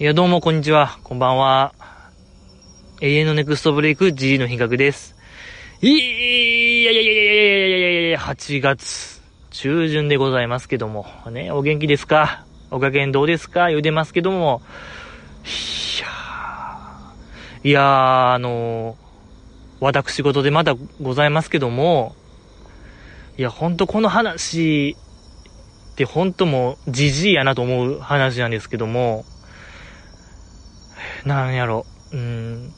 いや、どうも、こんにちは。こんばんは。永遠のネクストブレイク G の比較です。いやいやいやいやいやいやいやいや8月中旬でございますけども。ね、お元気ですか？お加減どうですか？言うてますけども。いやー、いやー、あのー、私事でまだございますけども、いや、ほんとこの話ってほんともう、じじいやなと思う話なんですけども、なんやろ、うん。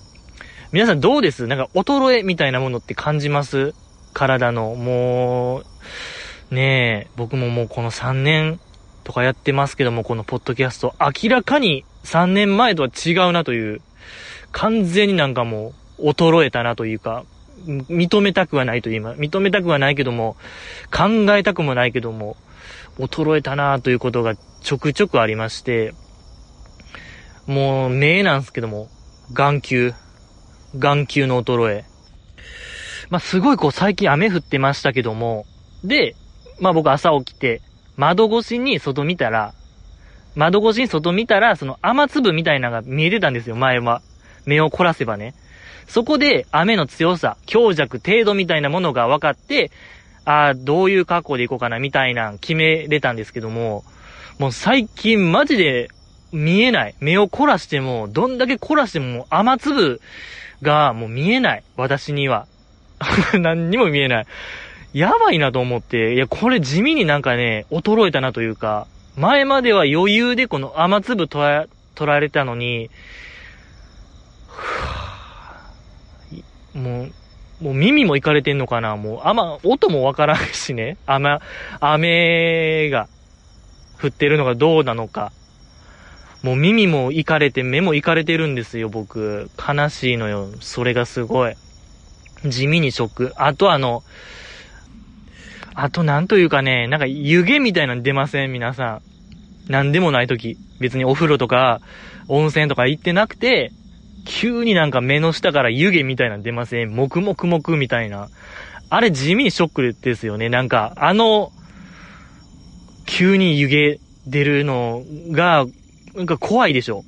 皆さんどうです？なんか衰えみたいなものって感じます？体の。もう、ねえ、僕ももうこの3年とかやってますけども、このポッドキャスト、明らかに3年前とは違うなという、完全になんかもう衰えたなというか、認めたくはないと言います。認めたくはないけども、考えたくもないけども、衰えたなということがちょくちょくありまして、もう、目なんですけども、眼球。眼球の衰え。まあ、すごいこう最近雨降ってましたけども、で、まあ僕朝起きて、窓越しに外見たら、窓越しに外見たら、その雨粒みたいなのが見えてたんですよ、前は。目を凝らせばね。そこで雨の強さ、強弱、程度みたいなものが分かって、ああ、どういう格好で行こうかな、みたいな決めれたんですけども、もう最近マジで見えない。目を凝らしても、どんだけ凝らしても雨粒がもう見えない。私には。何にも見えない。やばいなと思って、いや、これ地味になんかね、衰えたなというか、前までは余裕でこの雨粒取ら取られたのに、もう、もう耳もいかれてんのかなもう、雨、音もわからんしね。雨、雨が降ってるのがどうなのか。もう耳もいかれて、目もいかれてるんですよ、僕。悲しいのよ。それがすごい。地味にショック。あとあの、あとなんというかね、なんか湯気みたいなの出ません？皆さん。なんでもない時。別にお風呂とか、温泉とか行ってなくて、急になんか目の下から湯気みたいなの出ません？もくもくもくみたいな。あれ地味にショックですよね。なんか、あの、急に湯気出るのがなんか怖いでしょ。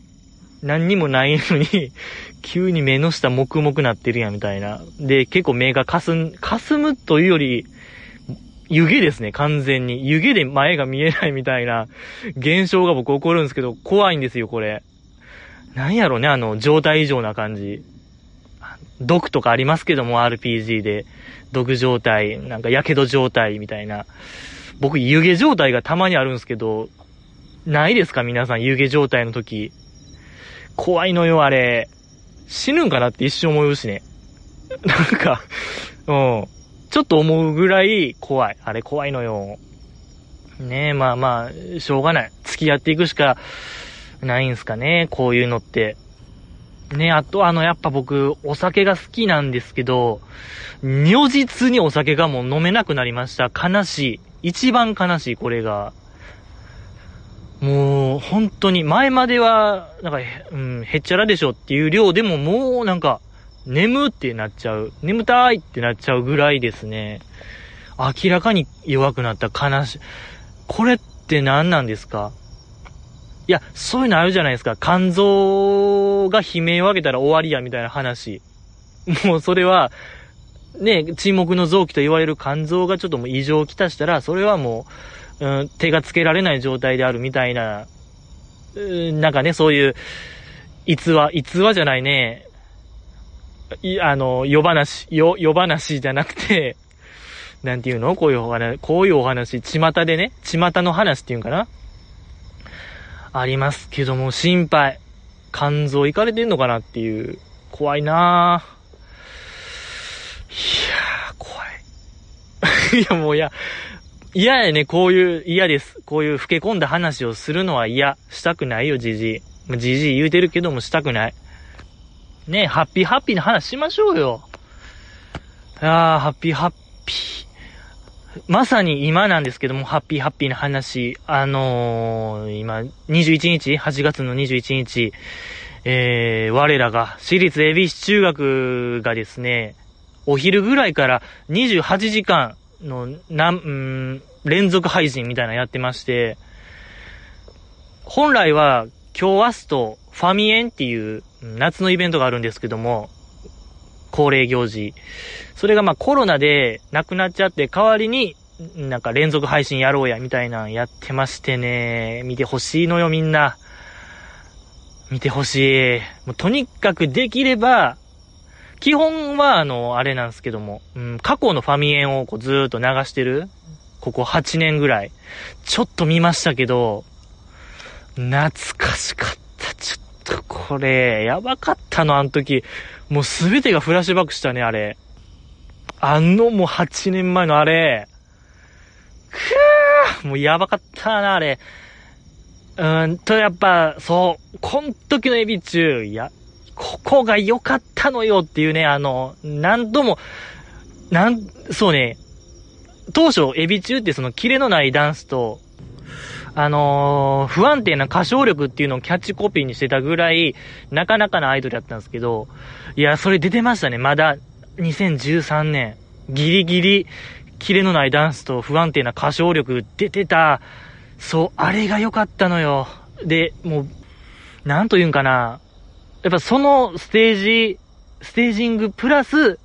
何にもないのに 急に目の下黙々なってるやんみたいな。で、結構目がかすん、かすむというより、湯気ですね、完全に。湯気で前が見えないみたいな現象が僕起こるんですけど、怖いんですよ、これ。なんやろね、あの、状態異常な感じ。毒とかありますけども、RPG で。毒状態、なんか、火傷状態みたいな。僕、湯気状態がたまにあるんですけど、ないですか？皆さん、湯気状態の時。怖いのよ、あれ。死ぬんかなって一瞬思うしね。なんか、うん。ちょっと思うぐらい怖い。あれ怖いのよ。ねえ、まあまあ、しょうがない。付き合っていくしかないんすかね、こういうのって。ねあとあの、やっぱ僕、お酒が好きなんですけど、如実にお酒がもう飲めなくなりました。悲しい。一番悲しい、これが。もう、本当に、前までは、なんか、うん、へっちゃらでしょっていう量でももうなんか、眠ってなっちゃう。眠たいってなっちゃうぐらいですね。明らかに弱くなった悲し。これって何なんですか？いや、そういうのあるじゃないですか。肝臓が悲鳴を上げたら終わりや、みたいな話。もうそれは、ね、沈黙の臓器と言われる肝臓がちょっともう異常をきたしたら、それはもう、うん、手がつけられない状態であるみたいな、うん、なんかね、そういう、逸話、逸話じゃないね、い、あの、夜話、よ、夜話じゃなくて、なんていうの？こういうお話、こういうお話、巷でね、巷の話っていうんかな？ありますけども、心配。肝臓いかれてんのかなっていう、怖いなぁ。いやー、怖い。いや、もういや、嫌やね、こういう、嫌です。こういう老け込んだ話をするのは嫌。したくないよ、じじい。じじい言うてるけどもしたくない。ねハッピーハッピーな話しましょうよ。あー、ハッピーハッピー。まさに今なんですけども、ハッピーハッピーな話。あのー、今、21日 ?8 月の21日、えー、我らが、私立恵比寿中学がですね、お昼ぐらいから28時間、の、なん、うん、連続配信みたいなのやってまして、本来は今日明日とファミエンっていう夏のイベントがあるんですけども、恒例行事。それがまあコロナでなくなっちゃって代わりになんか連続配信やろうやみたいなんやってましてね、見てほしいのよみんな。見てほしい。もうとにかくできれば、基本はあの、あれなんですけども、うん、過去のファミエンをこうずーっと流してるここ8年ぐらい。ちょっと見ましたけど、懐かしかった。ちょっとこれ、やばかったの、あの時。もうすべてがフラッシュバックしたね、あれ。あのもう8年前のあれ。くーもうやばかったな、あれ。うーんと、やっぱ、そう、こん時のエビ中、や、ここが良かったのよっていうね、あの、なんとも、なん、そうね、当初、エビ中ってそのキレのないダンスと、あのー、不安定な歌唱力っていうのをキャッチコピーにしてたぐらい、なかなかなアイドルだったんですけど、いや、それ出てましたね。まだ、2013年。ギリギリ、キレのないダンスと不安定な歌唱力出てた。そう、あれが良かったのよ。で、もう、なんと言うんかな。やっぱそのステージ、ステージングプラス、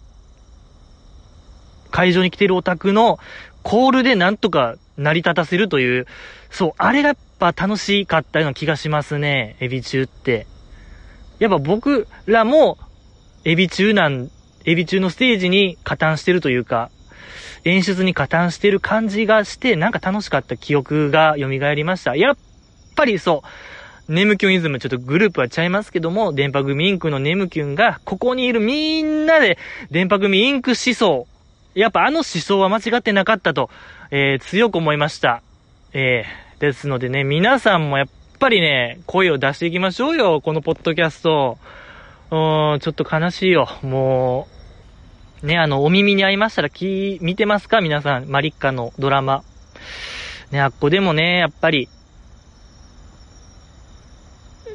会場に来てるオタクのコールでなんとか成り立たせるという、そう、あれがやっぱ楽しかったような気がしますね、エビ中って。やっぱ僕らも、エビ中なん、エビ中のステージに加担してるというか、演出に加担してる感じがして、なんか楽しかった記憶が蘇りました。やっぱりそう、ネムキュンイズム、ちょっとグループはちゃいますけども、電波組インクのネムキュンが、ここにいるみんなで、電波組インク思想、やっぱあの思想は間違ってなかったと、えー、強く思いました。えー、ですのでね、皆さんもやっぱりね、声を出していきましょうよ、このポッドキャスト。うーん、ちょっと悲しいよ。もう、ね、あの、お耳に合いましたら、き、見てますか？皆さん、マリッカのドラマ。ね、あっこでもね、やっぱり、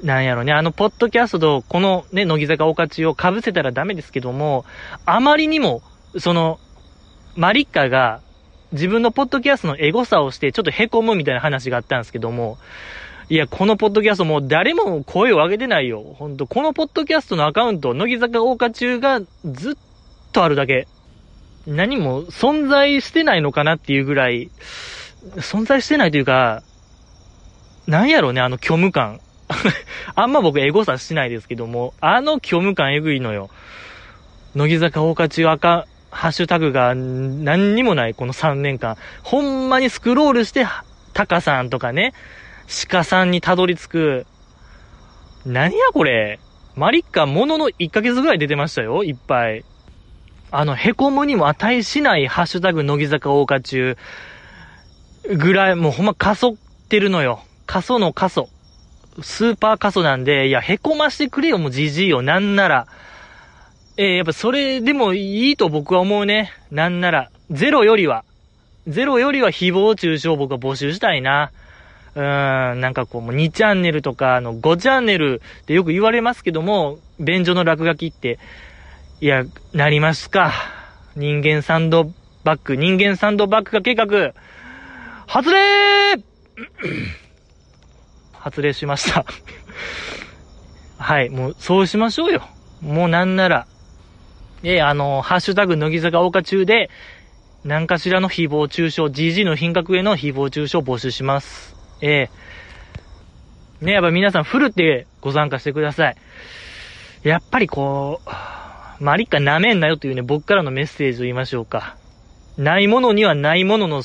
なんやろね、あの、ポッドキャストと、このね、乃木坂大勝ちを被せたらダメですけども、あまりにも、その、マリッカが、自分のポッドキャストのエゴさをして、ちょっと凹むみたいな話があったんですけども、いや、このポッドキャストもう誰も声を上げてないよ。ほんと、このポッドキャストのアカウント、乃木坂大花中がずっとあるだけ。何も存在してないのかなっていうぐらい、存在してないというか、なんやろね、あの虚無感。あんま僕エゴさしないですけども、あの虚無感えぐいのよ。乃木坂大花中赤、ハッシュタグが何にもないこの3年間、ほんまにスクロールして、タカさんとかね、鹿さんにたどり着く、何やこれ。マリッカものの1ヶ月ぐらい出てましたよ、いっぱい。あの、凹むにも値しないハッシュタグ乃木坂大花中ぐらい、もうほんま過疎ってるのよ。過疎の過疎。スーパー過疎なんで、いや、凹ましてくれよ、もうじじいよ。なんなら。えー、やっぱそれでもいいと僕は思うね。なんなら、ゼロよりは、ゼロよりは誹謗中傷を僕は募集したいな。うーん、なんかこう、もう2チャンネルとか、あの、5チャンネルってよく言われますけども、便所の落書きって、いや、なりますか。人間サンドバッグ、人間サンドバッグが計画、発令発令しました はい、もう、そうしましょうよ。もうなんなら、で、あの、ハッシュタグ、乃木坂岡中で、何かしらの誹謗中傷、GG の品格への誹謗中傷を募集します。ええー、ね、やっぱ皆さんフルってご参加してください。やっぱりこう、マリッカ舐めんなよというね、僕からのメッセージを言いましょうか。ないものにはないものの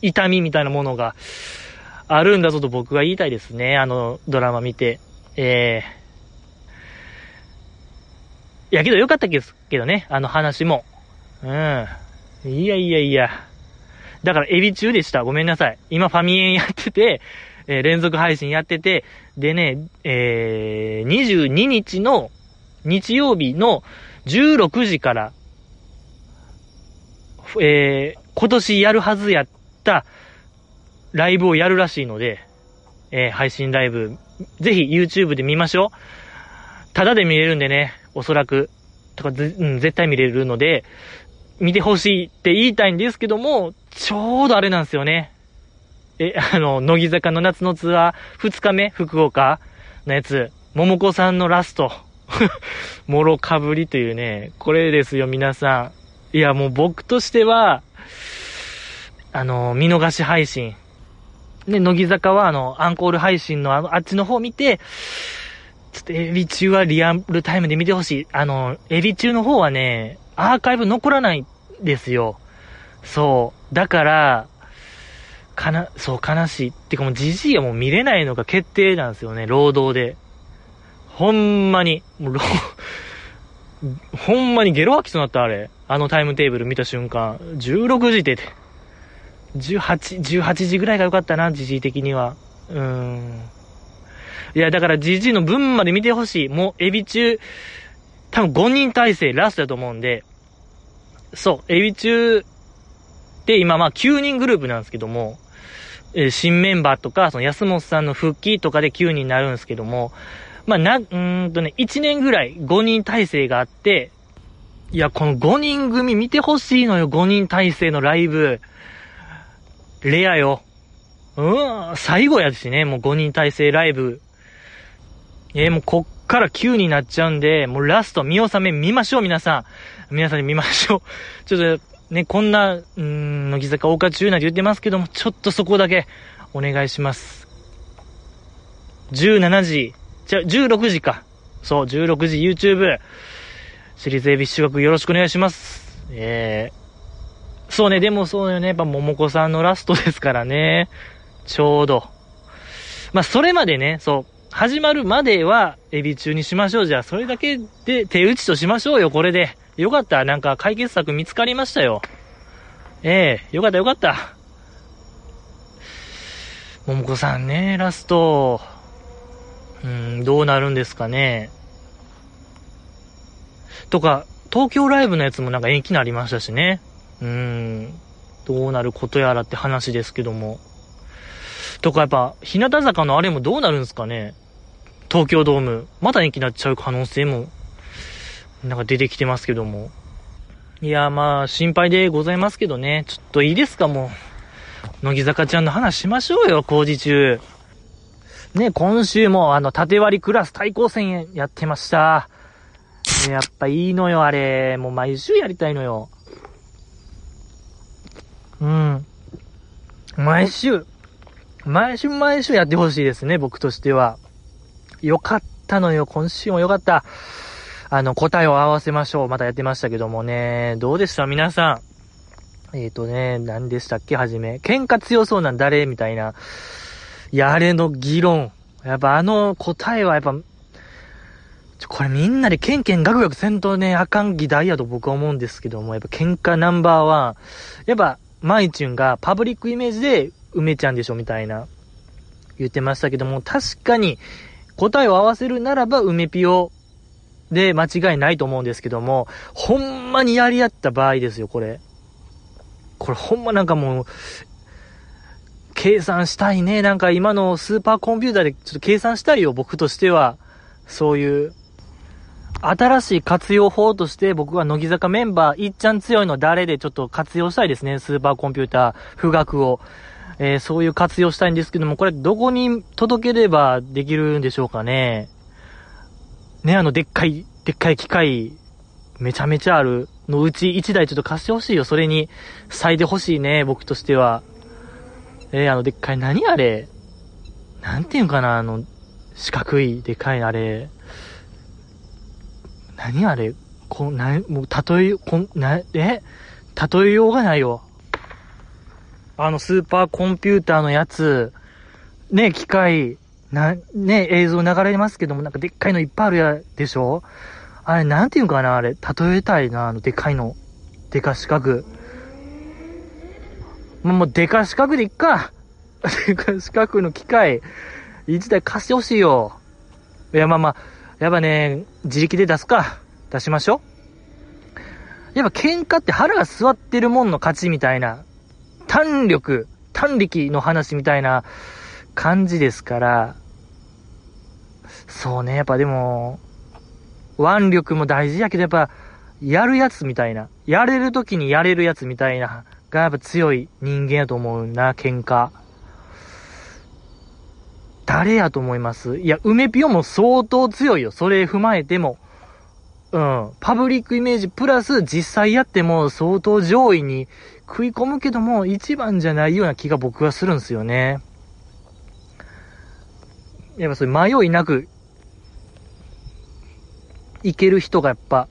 痛みみたいなものがあるんだぞと僕は言いたいですね。あのドラマ見て。ええーいやけどよかったですけどね、あの話も。うん。いやいやいや。だから、エビ中でした。ごめんなさい。今、ファミエンやってて、えー、連続配信やってて、でね、えー、22日の日曜日の16時から、えー、今年やるはずやったライブをやるらしいので、えー、配信ライブ、ぜひ YouTube で見ましょう。ただで見れるんでね、おそらく、とか、うん、絶対見れるので、見てほしいって言いたいんですけども、ちょうどあれなんですよね。え、あの、乃木坂の夏のツアー2日目、福岡のやつ、桃子さんのラスト。もろかぶりというね、これですよ、皆さん。いや、もう僕としては、あの、見逃し配信。で、乃木坂は、あの、アンコール配信のあの、あっちの方を見て、ちょっとエビ中はリアルタイムで見てほしい。あの、エビ中の方はね、アーカイブ残らないですよ。そう。だから、かな、そう、悲しい。ってかもう、じじいはもう見れないのが決定なんですよね、労働で。ほんまに、もう、ほんまにゲロ吐きそうになった、あれ。あのタイムテーブル見た瞬間。16時って、18、18時ぐらいが良かったな、じじい的には。うーん。いや、だからじじいの分まで見てほしい。もう、エビ中、多分5人体制ラストだと思うんで、そう、エビ中で今まあ9人グループなんですけども、えー、新メンバーとか、その安本さんの復帰とかで9人になるんですけども、まあな、うんとね、1年ぐらい5人体制があって、いや、この5人組見てほしいのよ、5人体制のライブ。レアよ。うん、最後やしね、もう5人体制ライブ。えー、もうこっから9になっちゃうんで、もうラスト見納め見ましょう、皆さん。皆さんに見ましょう。ちょっと、ね、こんな、うーん、乃木坂大岡中なんて言ってますけども、ちょっとそこだけ、お願いします。17時、じゃ、16時か。そう、16時 YouTube、私立恵比寿学よろしくお願いします。えー、そうね、でもそうよね、やっぱ桃子さんのラストですからね。ちょうど。まあ、それまでね、そう、始まるまでは、エビ中にしましょう。じゃあ、それだけで手打ちとしましょうよ、これで。よかった。なんか解決策見つかりましたよ。ええー、よかったよかった。桃子さんね、ラスト。うん、どうなるんですかね。とか、東京ライブのやつもなんか延期になりましたしね。うん、どうなることやらって話ですけども。とかやっぱ、日向坂のあれもどうなるんですかね東京ドーム。また延期になっちゃう可能性もなんか出てきてますけども。いや、まあ、心配でございますけどね。ちょっといいですか、もう。乃木坂ちゃんの話しましょうよ、工事中。ね、今週もあの、縦割りクラス対抗戦やってました。ね、やっぱいいのよ、あれ。もう毎週やりたいのよ。うん。毎週、毎週毎週やってほしいですね、僕としては。よかったのよ、今週もよかった。あの、答えを合わせましょう。またやってましたけどもね。どうでした？皆さん。えっ、ー、とね、何でしたっけ？はじめ。喧嘩強そうなん誰？みたいな。いや、あれの議論。やっぱあの答えはやっぱ、ちょ、これみんなでケンケンガクガクせんとね、あかん議題やと僕は思うんですけども、やっぱ喧嘩ナンバーワン。やっぱ、マイチュンがパブリックイメージで梅ちゃんでしょみたいな。言ってましたけども、確かに答えを合わせるならば梅ピオで、間違いないと思うんですけども、ほんまにやり合った場合ですよ、これ。これほんまなんかもう、計算したいね。なんか今のスーパーコンピューターでちょっと計算したいよ、僕としては。そういう、新しい活用法として僕は乃木坂メンバー、いっちゃん強いの誰でちょっと活用したいですね。スーパーコンピューター、富岳を。えー、そういう活用したいんですけども、これどこに届ければできるんでしょうかね。ね、あの、でっかい、でっかい機械、めちゃめちゃあるのうち1台ちょっと貸してほしいよ。それに、咲いてほしいね、僕としては。えー、あの、でっかい、何あれ？なんていうんかな、あの、四角い、でかいあれ。何あれこな、もう、例え、こん、な、え？例えようがないよ。あの、スーパーコンピューターのやつ、ね、機械、な、ね、映像流れますけども、なんかでっかいのいっぱいあるや、でしょ？あれ、なんていうのかなあれ、例えたいな、あの、でかいの。でか四角。もう、もう、でか四角でいっか。でか四角の機械、一台貸してほしいよ。いや、まあまあ、やっぱね、自力で出すか。出しましょう。やっぱ喧嘩って腹が座ってるもんの勝ちみたいな、胆力、胆力の話みたいな感じですから、そうね、やっぱでも、腕力も大事やけど、やっぱ、やるやつみたいな、やれる時にやれるやつみたいな、がやっぱ強い人間やと思うな、喧嘩。誰やと思います？いや、梅ピオも相当強いよ。それ踏まえても。うん。パブリックイメージプラス実際やっても相当上位に食い込むけども一番じゃないような気が僕はするんですよね。やっぱそれ迷いなくいける人がやっぱ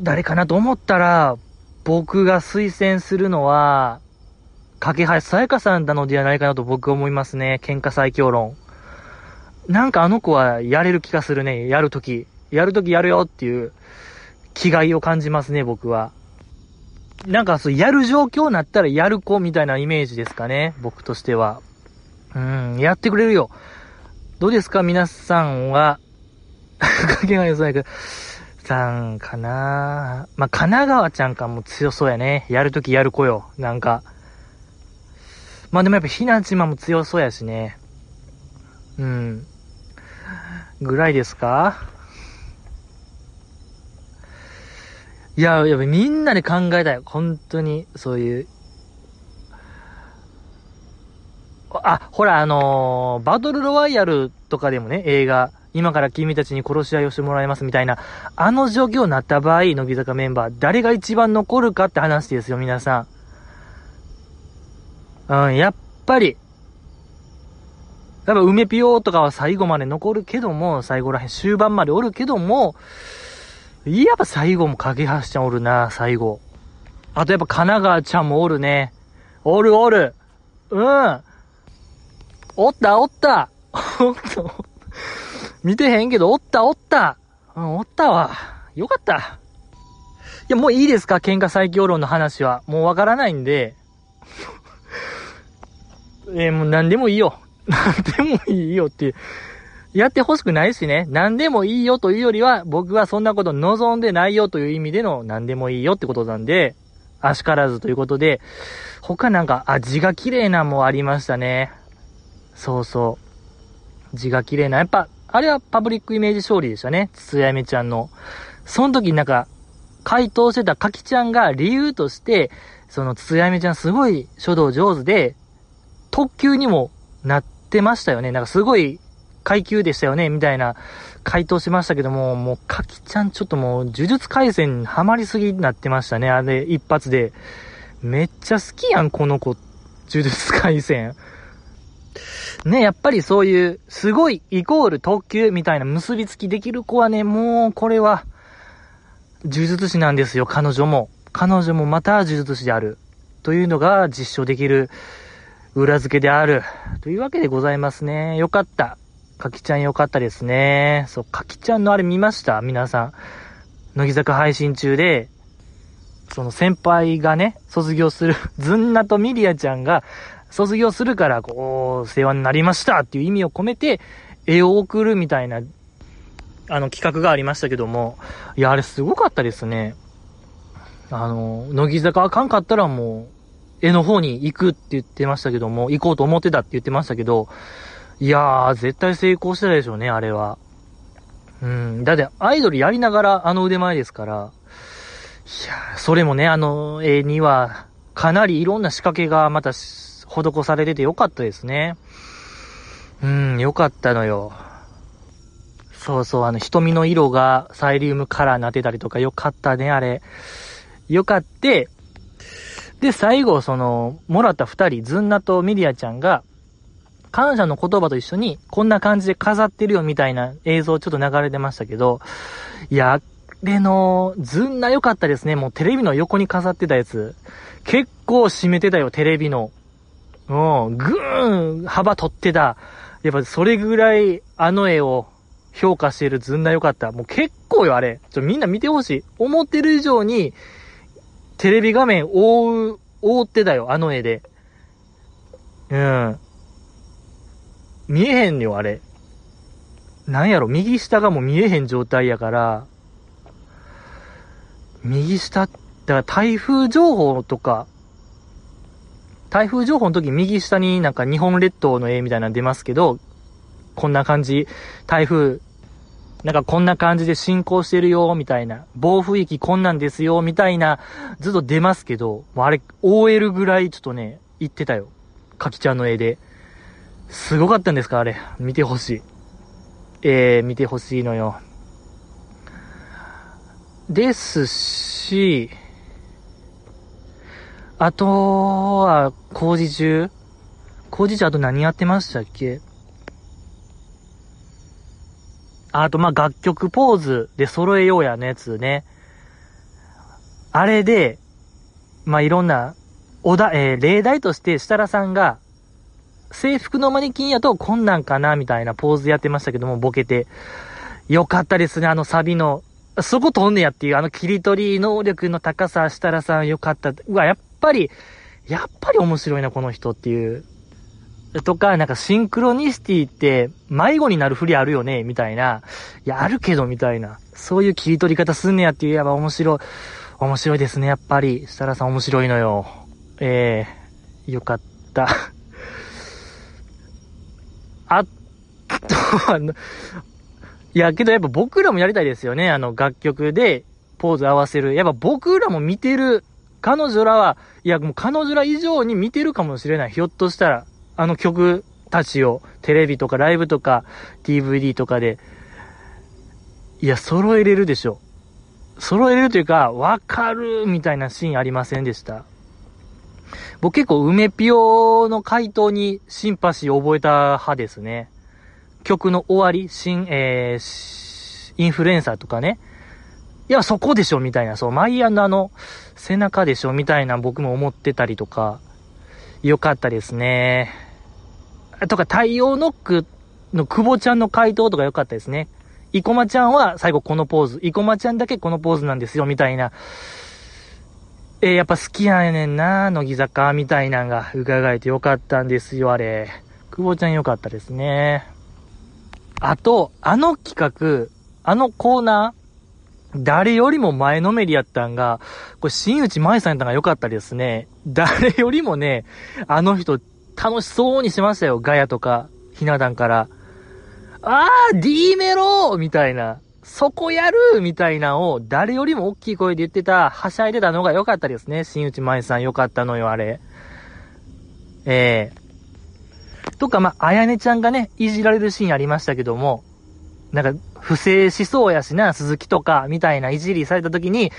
誰かなと思ったら僕が推薦するのは架橋さやかさんなのではないかなと僕は思いますね。喧嘩最強論。なんかあの子はやれる気がするね。やるとき。やるときやるよっていう気概を感じますね、僕は。なんかそう、やる状況になったらやる子みたいなイメージですかね。僕としては。うん、やってくれるよ。どうですか？皆さんは。かけがよさやかさんかなまあ、神奈川ちゃんかも強そうやね。やるときやる子よ。なんか。まあでもやっぱひなちまも強そうやしね。うん。ぐらいですか？いや、やっぱみんなで考えたい。本当に、そういう。あ、ほら、あのー、バトルロワイヤルとかでもね、映画、今から君たちに殺し合いをしてもらいますみたいな、あの状況になった場合、乃木坂メンバー、誰が一番残るかって話ですよ、皆さん。うん、やっぱり、やっぱ梅ピオとかは最後まで残るけども、最後らへん終盤までおるけども、やっぱ最後も架橋ちゃんおるな、最後。あとやっぱ神奈川ちゃんもおるね。おるおる。うん。おったおった。おった。見てへんけど、おったおった。うん、おったわ。よかった。いや、もういいですか？喧嘩最強論の話は。もうわからないんで。えー、もう何でもいいよ。何でもいいよっていう、やってほしくないしね。何でもいいよというよりは、僕はそんなこと望んでないよという意味での何でもいいよってことなんで、あしからずということで、他なんか、あ、字が綺麗なもありましたね。そうそう。字が綺麗な。やっぱ、あれはパブリックイメージ勝利でしたね。つつやめちゃんの。その時なんか、回答してたかきちゃんが理由として、そのつつやめちゃんすごい書道上手で、特急にもなってましたよね。なんかすごい階級でしたよね、みたいな回答しましたけども、もう、かきちゃんちょっともう、呪術回戦ハマりすぎになってましたね、あれ、一発で。めっちゃ好きやん、この子。呪術回戦。ね、やっぱりそういう、すごいイコール特急みたいな結びつきできる子はね、もう、これは、呪術師なんですよ、彼女も。彼女もまた呪術師である。というのが実証できる裏付けである。というわけでございますね。よかった。かきちゃんよかったですね。そう、かきちゃんのあれ見ました？皆さん。乃木坂配信中で、その先輩がね、卒業する、ずんなとミリアちゃんが卒業するから、こう、世話になりましたっていう意味を込めて、絵を送るみたいな、あの企画がありましたけども、いや、あれすごかったですね。あの、乃木坂あかんかったらもう、絵の方に行くって言ってましたけども、行こうと思ってたって言ってましたけど、いやー、絶対成功してたでしょうね、あれは。うん。だって、アイドルやりながらあの腕前ですから、いやー、それもね、あの絵には、かなりいろんな仕掛けがまた、施されててよかったですね。うん、よかったのよ。そうそう、あの、瞳の色がサイリウムカラーになってたりとかよかったね、あれ。よかって、で、最後、その、もらった二人、ズンナとミリアちゃんが、感謝の言葉と一緒に、こんな感じで飾ってるよみたいな映像ちょっと流れてましたけど、いや、での、ずんな良かったですね。もうテレビの横に飾ってたやつ。結構締めてたよ、テレビの。うん、ぐーん、幅取ってた。やっぱそれぐらい、あの絵を評価しているずんな良かった。もう結構よ、あれ。ちょ、みんな見てほしい。思ってる以上に、テレビ画面覆う、覆ってたよ、あの絵で。うん。見えへんよ、あれ。なんやろ、右下がもう見えへん状態やから、右下、だから台風情報とか、台風情報の時右下になんか日本列島の絵みたいなの出ますけど、こんな感じ、台風なんかこんな感じで進行してるよ、みたいな。暴風域こんなんですよ、みたいな、ずっと出ますけど、もうあれ、OL ぐらいちょっとね、言ってたよ。かきちゃんの絵で。すごかったんですかあれ。見てほしい。えー、見てほしいのよ。ですし、あとは、工事中工事中あと何やってましたっけ？あと、ま、楽曲ポーズで揃えようやのやつね。あれで、まあ、いろんな、おだ、えー、例題として設楽さんが、制服のマネキンやとこんなんかなみたいなポーズやってましたけども、ボケて。よかったですね、あのサビの。そこ飛んねやっていう、あの切り取り能力の高さ、設楽さんよかった。うわ、やっぱり、やっぱり面白いな、この人っていう。とか、なんかシンクロニシティって迷子になるふりあるよねみたいな。いや、あるけど、みたいな。そういう切り取り方すんねやっていう、やっぱ面白い。面白いですね、やっぱり。設楽さん面白いのよ。ええー、よかった。あと、あの、いや、けどやっぱ僕らもやりたいですよね。あの、楽曲でポーズ合わせる。やっぱ僕らも見てる。彼女らは、いや、もう彼女ら以上に見てるかもしれない。ひょっとしたら。あの曲たちをテレビとかライブとか DVD とかで、いや、揃えれるでしょ。揃えれるというか、わかるみたいなシーンありませんでした？僕結構梅ピオの回答にシンパシーを覚えた派ですね。曲の終わり、新、えー、インフルエンサーとかね。いや、そこでしょみたいな、そう、マイアンのあの、背中でしょみたいな僕も思ってたりとか、よかったですね。とか、太陽ノックの久保ちゃんの回答とか良かったですね。生駒ちゃんは最後このポーズ。生駒ちゃんだけこのポーズなんですよ、みたいな。えー、やっぱ好きやねんな、乃木坂、みたいなんが伺えてよかったんですよ、あれ。久保ちゃん良かったですね。あと、あの企画、あのコーナー、誰よりも前のめりやったんが、これ、新内舞さんやったんが良かったですね。誰よりもね、あの人、楽しそうにしましたよ。ガヤとか、ひな壇から。あー !D メロみたいな。そこやるみたいなを、誰よりも大きい声で言ってた、はしゃいでたのが良かったですね。新内舞さん良かったのよ、あれ。ええー、とか、まあ、あやねちゃんがね、いじられるシーンありましたけども、なんか、不正しそうやしな、鈴木とか、みたいないじりされた時に、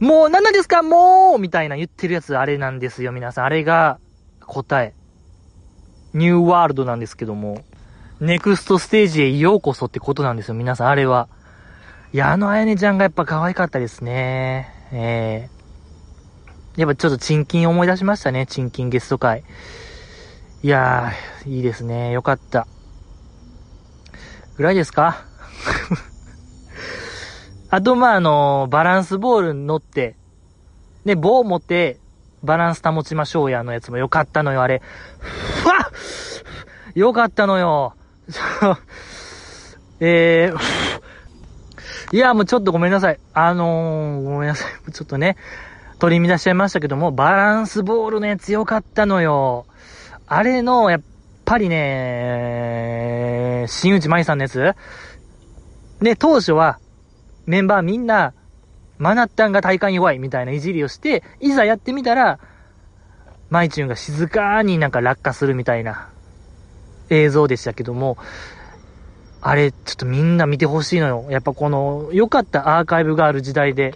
もう何なんですかもうみたいな言ってるやつ、あれなんですよ、皆さん。あれが、答え。ニューワールドなんですけども、ネクストステージへようこそってことなんですよ、皆さん、あれは。いや、あのあやねちゃんがやっぱ可愛かったですね。ええー、やっぱちょっとチンキン思い出しましたね、チンキンゲスト会。いやー、いいですね。よかった。ぐらいですか？あと、まあ、あのバランスボールに乗って、ね、棒持って、バランス保ちましょうやのやつもよかったのよ、あれ。ふわよかったのよ。えー、いや、もうちょっとごめんなさい。あのー、ごめんなさい。ちょっとね、取り乱しちゃいましたけども、バランスボールのやつよかったのよ。あれの、やっぱりね、新内舞さんのやつで、当初は、メンバーみんな、マナッタンが体感弱いみたいないじりをして、いざやってみたら、マイチュンが静かになんか落下するみたいな映像でしたけども、あれ、ちょっとみんな見てほしいのよ。やっぱこの、良かったアーカイブがある時代で。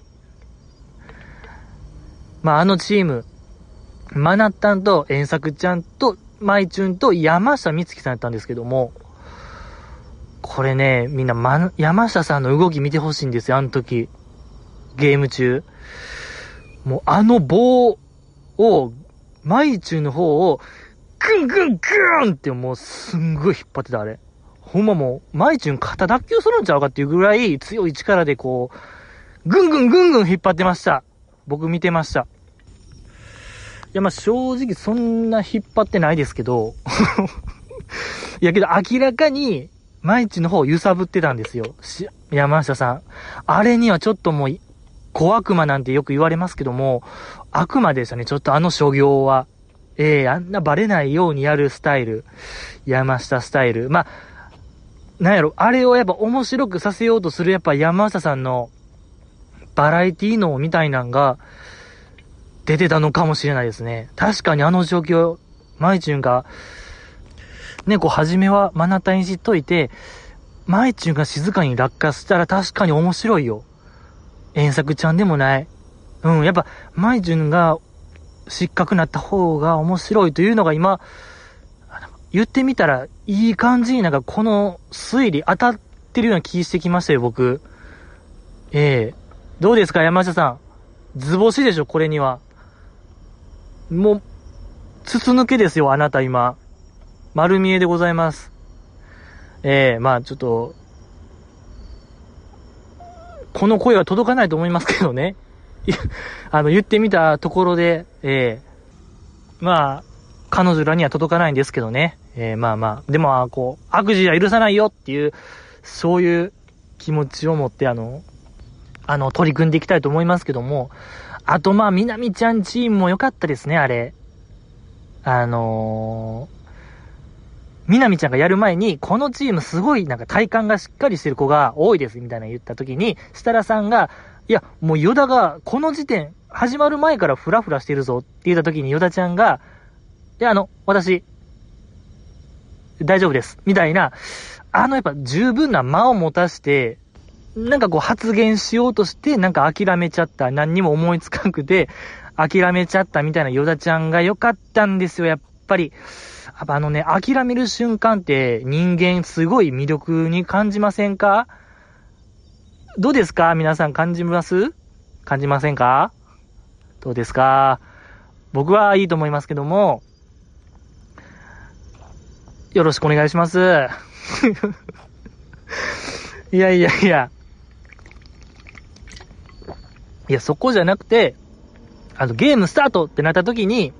まあ、あのチーム、マナッタンと遠作ちゃんと、マイチュンと山下美月さんやったんですけども、これね、みんな、ま、山下さんの動き見てほしいんですよ、あの時。ゲーム中。もう、あの棒を、マイチュンの方を、グングングーンってもうすんごい引っ張ってた、あれ。ほんまもう、マイチュン肩脱臼するんちゃうかっていうぐらい強い力でこう、ぐんぐんぐんぐん引っ張ってました。僕見てました。いや、ま、正直そんな引っ張ってないですけど、いやけど明らかに、マイチの方揺さぶってたんですよ。山下さん。あれにはちょっともう、小悪魔なんてよく言われますけども、悪魔でしたね。ちょっとあの所業は。ええー、あんなバレないようにやるスタイル。山下スタイル。まあ、なんやろ、あれをやっぱ面白くさせようとするやっぱ山下さんのバラエティー能みたいなんが出てたのかもしれないですね。確かにあの状況、マイチュンがね、こう、初めは真中にしっといて、マイチュンが静かに落下したら確かに面白いよ。遠作ちゃんでもない。うん、やっぱ、マイチュンが失格になった方が面白いというのが今、言ってみたら、いい感じになんかこの推理当たってるような気してきましたよ、僕。ええどうですか、山下さん。図星でしょ、これには。もう、筒抜けですよ、あなた今。丸見えでございます。ええまあちょっと、この声は届かないと思いますけどね。あの、言ってみたところで、ええまあ、彼女らには届かないんですけどね。えー、まあまあ、でも、こう、悪事は許さないよっていう、そういう気持ちを持って、あの、あの、取り組んでいきたいと思いますけども、あとまあ、みなみちゃんチームも良かったですね、あれ。あのー、みなみちゃんがやる前に、このチームすごいなんか体幹がしっかりしてる子が多いです、みたいな言った時に、設楽さんが、いや、もうヨダがこの時点、始まる前からフラフラしてるぞって言った時にヨダちゃんが、いや、あの、私、大丈夫です。みたいな、あのやっぱ十分な間を持たして、なんかこう発言しようとして、なんか諦めちゃった。何にも思いつかなくて、諦めちゃったみたいなヨダちゃんが良かったんですよ、やっぱり。あのね、諦める瞬間って人間すごい魅力に感じませんか？どうですか？皆さん感じます？感じませんか？どうですか？僕はいいと思いますけども、よろしくお願いします。いやいやいや。いや、そこじゃなくて、あの、ゲームスタートってなった時に、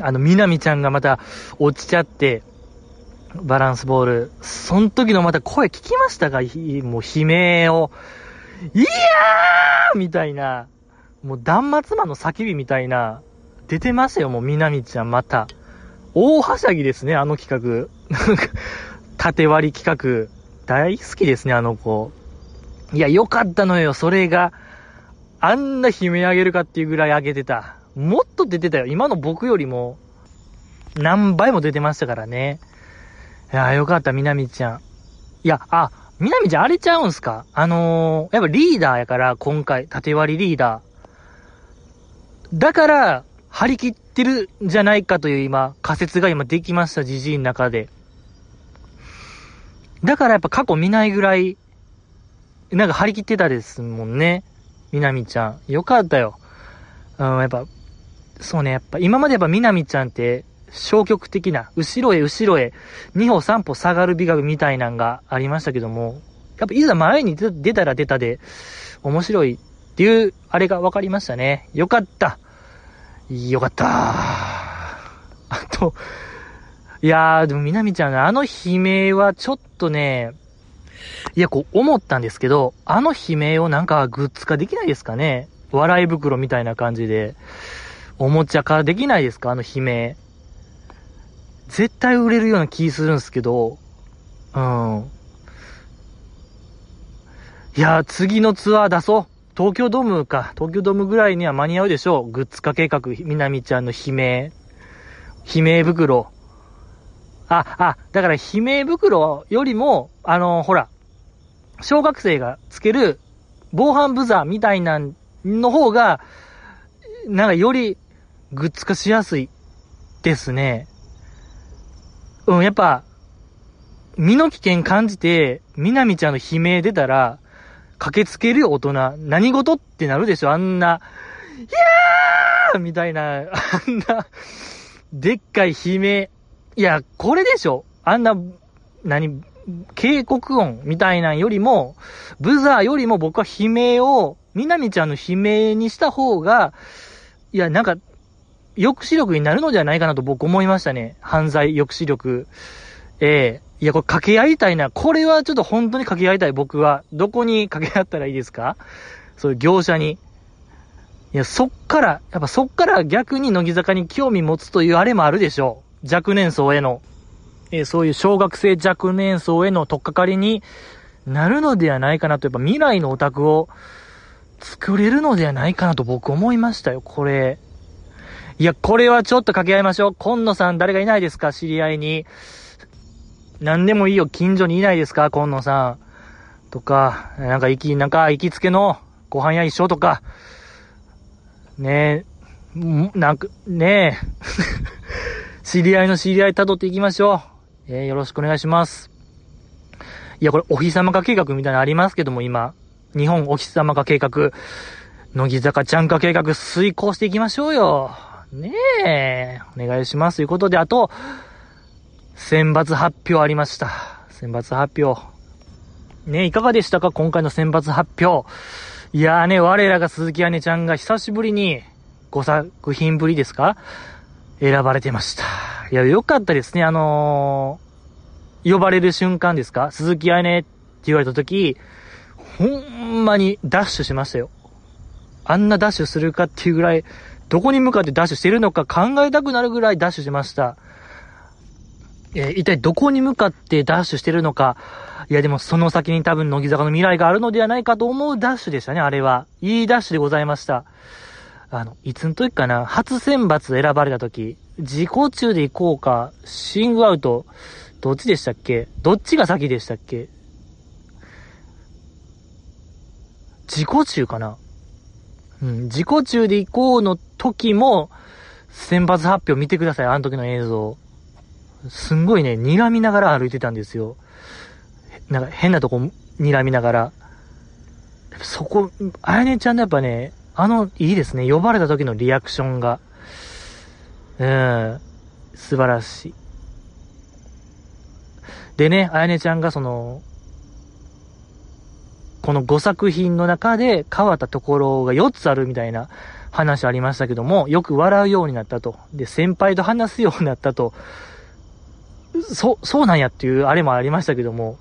あの、みなみちゃんがまた落ちちゃって、バランスボール。その時のまた声聞きましたか？もう悲鳴を。いやーみたいな。もう断末魔の叫びみたいな。出てましたよ、もうみなみちゃんまた。大はしゃぎですね、あの企画。縦割り企画。大好きですね、あの子。いや、よかったのよ、それが。あんな悲鳴上げるかっていうぐらい上げてた。もっと出てたよ。今の僕よりも、何倍も出てましたからね。いや、よかった、みなみちゃん。いや、あ、みなみちゃんあれちゃうんすか？あのー、やっぱリーダーやから、今回、縦割りリーダー。だから、張り切ってるんじゃないかという今、仮説が今できました、じじいの中で。だからやっぱ過去見ないぐらい、なんか張り切ってたですもんね。みなみちゃん。よかったよ。うん、やっぱ、そうね、やっぱ今までやっぱみなみちゃんって消極的な、後ろへ後ろへ、2歩3歩下がる美学みたいなんがありましたけども、やっぱいざ前に出たら出たで、面白いっていう、あれが分かりましたね。よかった。よかった。あと、いやー、でもみなみちゃんのあの悲鳴はちょっとね、いや、こう思ったんですけど、あの悲鳴をなんかグッズ化できないですかね笑い袋みたいな感じで、おもちゃ化できないですか？あの悲鳴。絶対売れるような気するんですけど、うん。いや次のツアー出そう。東京ドームか、東京ドームぐらいには間に合うでしょう。グッズ化計画、みなみちゃんの悲鳴。悲鳴袋。あ、あ、だから悲鳴袋よりも、あの、ほら、小学生がつける防犯ブザーみたいなの方が、なんかよりグッズ化しやすいですね。うん、やっぱ、身の危険感じて、みなみちゃんの悲鳴出たら、駆けつけるよ、大人。何事ってなるでしょあんな、いやーみたいな、あんな、でっかい悲鳴。いや、これでしょあんな、何、警告音みたいなんよりも、ブザーよりも僕は悲鳴を、みなみちゃんの悲鳴にした方が、いや、なんか、抑止力になるのではないかなと僕思いましたね。犯罪抑止力。ええいや、これ掛け合いたいな。これはちょっと本当に掛け合いたい、僕は。どこに掛け合ったらいいですか？そういう業者に。いや、そっから、やっぱそっから逆に乃木坂に興味持つというあれもあるでしょう。若年層への。えー、そういう小学生若年層への取っかかりになるのではないかなと、やっぱ未来のオタクを作れるのではないかなと僕思いましたよ、これ。いや、これはちょっと掛け合いましょう。今野さん誰がいないですか？知り合いに。何でもいいよ、近所にいないですか？今野さん。とか、なんか行き、なんか行きつけのご飯屋一緒とか、ねえ、なんか、ねえ、知り合いの知り合い辿っていきましょう。えー、よろしくお願いします。いや、これ、お日様化計画みたいなのありますけども、今。日本お日様化計画、乃木坂ちゃん化計画、遂行していきましょうよ。ねえ、お願いします。ということで、あと、選抜発表ありました。選抜発表。ねいかがでしたか？今回の選抜発表。いやーね、我らが鈴木姉ちゃんが久しぶりに5作品ぶりですか？選ばれてました。いや、よかったですね。あのー、呼ばれる瞬間ですか？鈴木姉って言われた時、ほんまにダッシュしましたよ。あんなダッシュするかっていうぐらい、どこに向かってダッシュしてるのか考えたくなるぐらいダッシュしました。えー、一体どこに向かってダッシュしてるのか。いやでもその先に多分乃木坂の未来があるのではないかと思うダッシュでしたね、あれは。いいダッシュでございました。あの、いつの時かな、初選抜選ばれた時、自己中で行こうか、シングアウト、どっちでしたっけ？どっちが先でしたっけ？自己中かな？うん、自己中で行こうの時も、選抜発表見てください、あの時の映像。すんごいね、睨みながら歩いてたんですよ。なんか変なとこ睨みながら。そこ、あやねちゃんのやっぱね、あの、いいですね。呼ばれた時のリアクションが。うん。素晴らしい。でね、あやねちゃんがその、この5作品の中で変わったところが4つあるみたいな話ありましたけども、よく笑うようになったと。で、先輩と話すようになったと。そ、そうなんやっていうあれもありましたけども、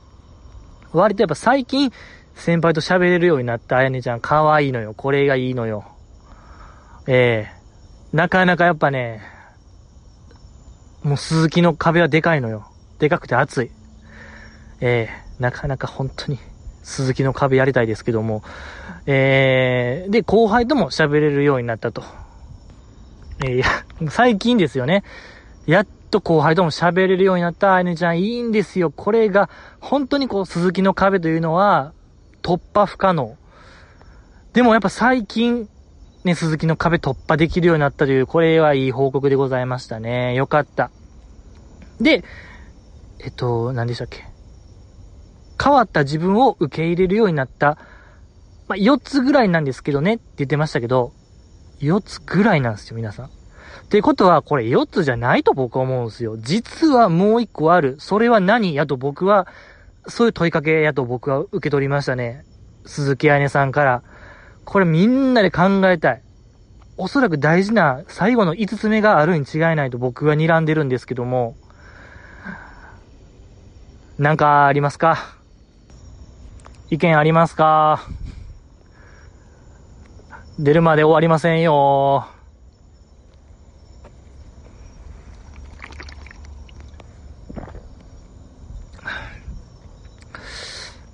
割とやっぱ最近、先輩と喋れるようになったあやねちゃん、可愛いのよ。これがいいのよ。ええー、なかなかやっぱね、もう鈴木の壁はでかいのよ。でかくて熱い。ええー、なかなか本当に、鈴木の壁やりたいですけども。えー、で、後輩とも喋れるようになったと。えー、いや、最近ですよね。やっと後輩とも喋れるようになったあやねちゃん、いいんですよ。これが、本当にこう、鈴木の壁というのは、突破不可能。でもやっぱ最近、ね、鈴木の壁突破できるようになったという、これはいい報告でございましたね。よかった。で、えっと、何でしたっけ？変わった自分を受け入れるようになった。まあ、4つぐらいなんですけどねって言ってましたけど、4つぐらいなんですよ、皆さん。ってことは、これ4つじゃないと僕は思うんですよ。実はもう1個ある。それは何やと僕は、そういう問いかけやと僕は受け取りましたね。鈴木彩音さんから。これみんなで考えたい。おそらく大事な最後の5つ目があるに違いないと僕は睨んでるんですけども。なんかありますか？意見ありますか？出るまで終わりませんよ。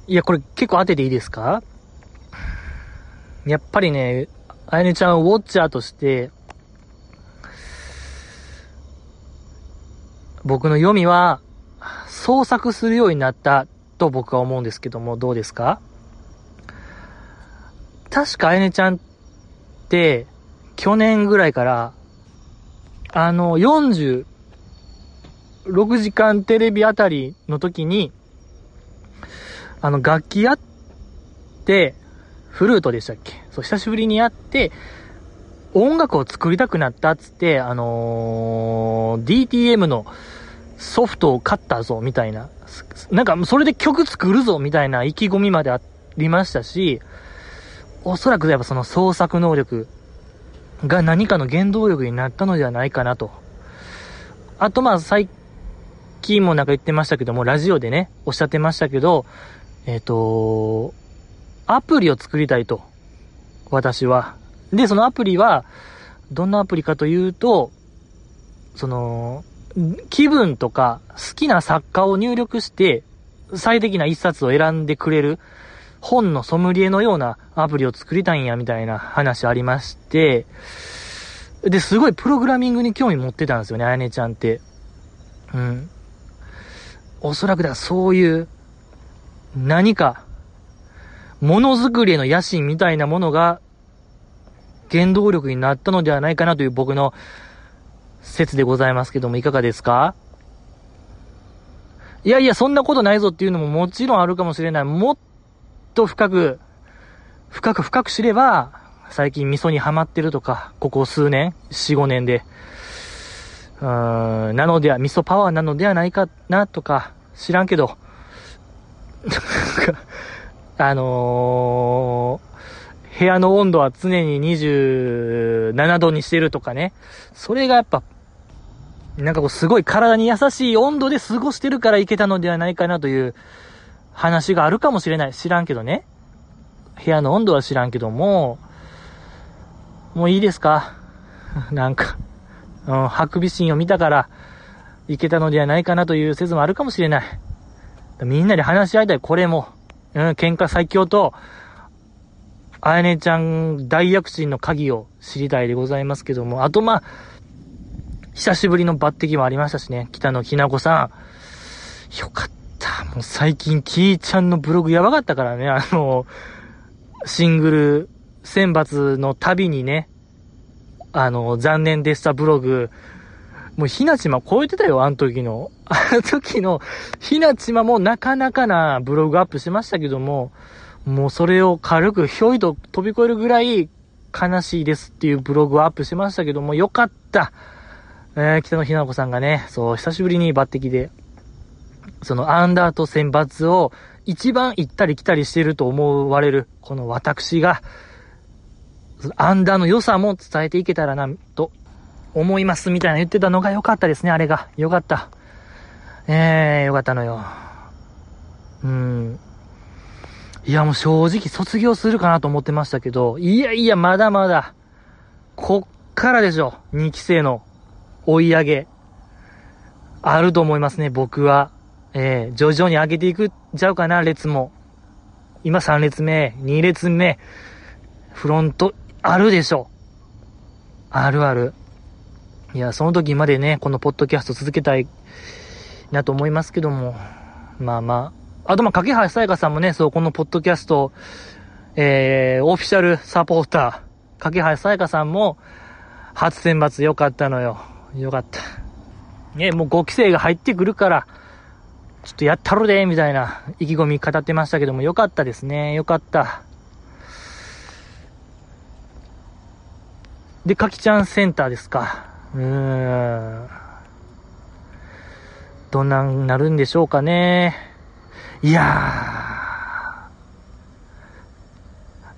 いや、これ結構当てていいですか？やっぱりね、あやねちゃんウォッチャーとして、僕の読みは、創作するようになったと僕は思うんですけども、どうですか？確かあやねちゃんって、去年ぐらいから、あの、46時間テレビあたりの時に、あの、楽器やって、フルートでしたっけ？そう、久しぶりにやって、音楽を作りたくなったっつって、あのー、DTM のソフトを買ったぞ、みたいな。なんか、それで曲作るぞ、みたいな意気込みまでありましたし、おそらくやっぱその創作能力が何かの原動力になったのではないかなと。あと、まあ、最近もなんか言ってましたけども、ラジオでね、おっしゃってましたけど、えっ、ー、と、アプリを作りたいと。私は。で、そのアプリは、どんなアプリかというと、その、気分とか好きな作家を入力して、最適な一冊を選んでくれる本のソムリエのようなアプリを作りたいんや、みたいな話ありまして、で、すごいプログラミングに興味持ってたんですよね、あやねちゃんって。うん。おそらくだ、そういう、何か、ものづくりへの野心みたいなものが、原動力になったのではないかなという僕の説でございますけども、いかがですか？いやいや、そんなことないぞっていうのももちろんあるかもしれない。もっと深く、深く深く知れば、最近味噌にハマってるとか、ここ数年、4、5年で、うーん、なのでは、味噌パワーなのではないかなとか、知らんけど、あのー、部屋の温度は常に27度にしてるとかね。それがやっぱ、なんかこうすごい体に優しい温度で過ごしてるからいけたのではないかなという話があるかもしれない。知らんけどね。部屋の温度は知らんけども、もういいですか？なんか、うん、ハクビシンを見たから、いけたのではないかなという説もあるかもしれない。みんなで話し合いたい、これも。うん、喧嘩最強と、あやねちゃん大躍進の鍵を知りたいでございますけども、あとまあ、久しぶりの抜擢もありましたしね、北野きなこさん。よかった。もう最近、キーちゃんのブログやばかったからね、あの、シングル選抜の旅にね、あの、残念でしたブログ、もうひなちま超えてたよ、あの時の。あの時の、ひなちまもなかなかなブログアップしましたけども、もうそれを軽くひょいと飛び越えるぐらい悲しいですっていうブログをアップしましたけども、よかった。えー、北野ひな子さんがね、そう、久しぶりに抜擢で、そのアンダーと選抜を一番行ったり来たりしてると思われる、この私が、アンダーの良さも伝えていけたらな、と思いますみたいな言ってたのが良かったですね、あれが。良かった。ええー、良かったのよ。うん。いや、もう正直卒業するかなと思ってましたけど、いやいや、まだまだ、こっからでしょ。2期生の追い上げ。あると思いますね、僕は。えー、徐々に上げていくんちゃうかな、列も。今3列目、2列目、フロント、あるでしょ。あるある。いや、その時までね、このポッドキャスト続けたいなと思いますけども、まあまああ。とまあ、架橋さやかさんもね、そう、このポッドキャスト、えー、オフィシャルサポーター、架橋さやかさんも、初選抜良かったのよ。良かった。ね、もう5期生が入ってくるから、ちょっとやったろで、みたいな意気込み語ってましたけども、良かったですね。良かった。で、かきちゃんセンターですか。うーん。どんなんなるんでしょうかね。いや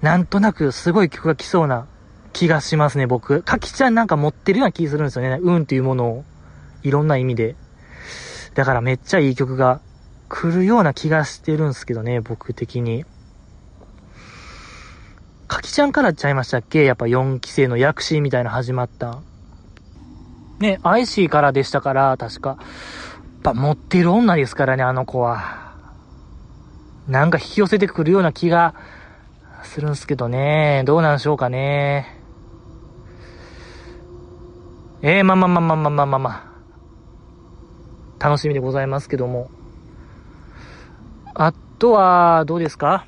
ー。なんとなくすごい曲が来そうな気がしますね、僕。かきちゃんなんか持ってるような気するんですよね。運っていうものを。いろんな意味で。だからめっちゃいい曲が来るような気がしてるんですけどね、僕的に。かきちゃんからちゃいましたっけ？やっぱ4期生の薬師みたいな始まった。ね、アイシーからでしたから、確か。やっぱ持ってる女ですからね、あの子は。なんか引き寄せてくるような気がするんすけどね。どうなんでしょうかね。えー、まあまあまあまあまあまあまあま。楽しみでございますけども。あとは、どうですか？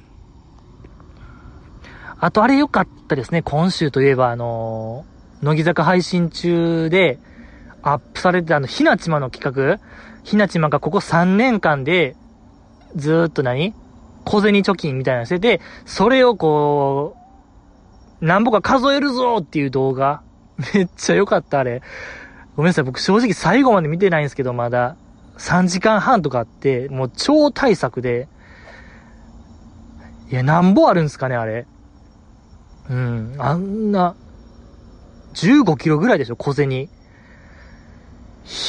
あとあれ良かったですね。今週といえば、あの乃木坂配信中で、アップされてたあの、ひなちまの企画ひなちまがここ3年間で、ずーっと何？小銭貯金みたいなのしてて、それをこう、なんぼか数えるぞっていう動画。めっちゃ良かった、あれ。ごめんなさい、僕正直最後まで見てないんですけど、まだ。3時間半とかあって、もう超大作で。いや、なんぼあるんすかね、あれ。うん、あんな、15キロぐらいでしょ、小銭。い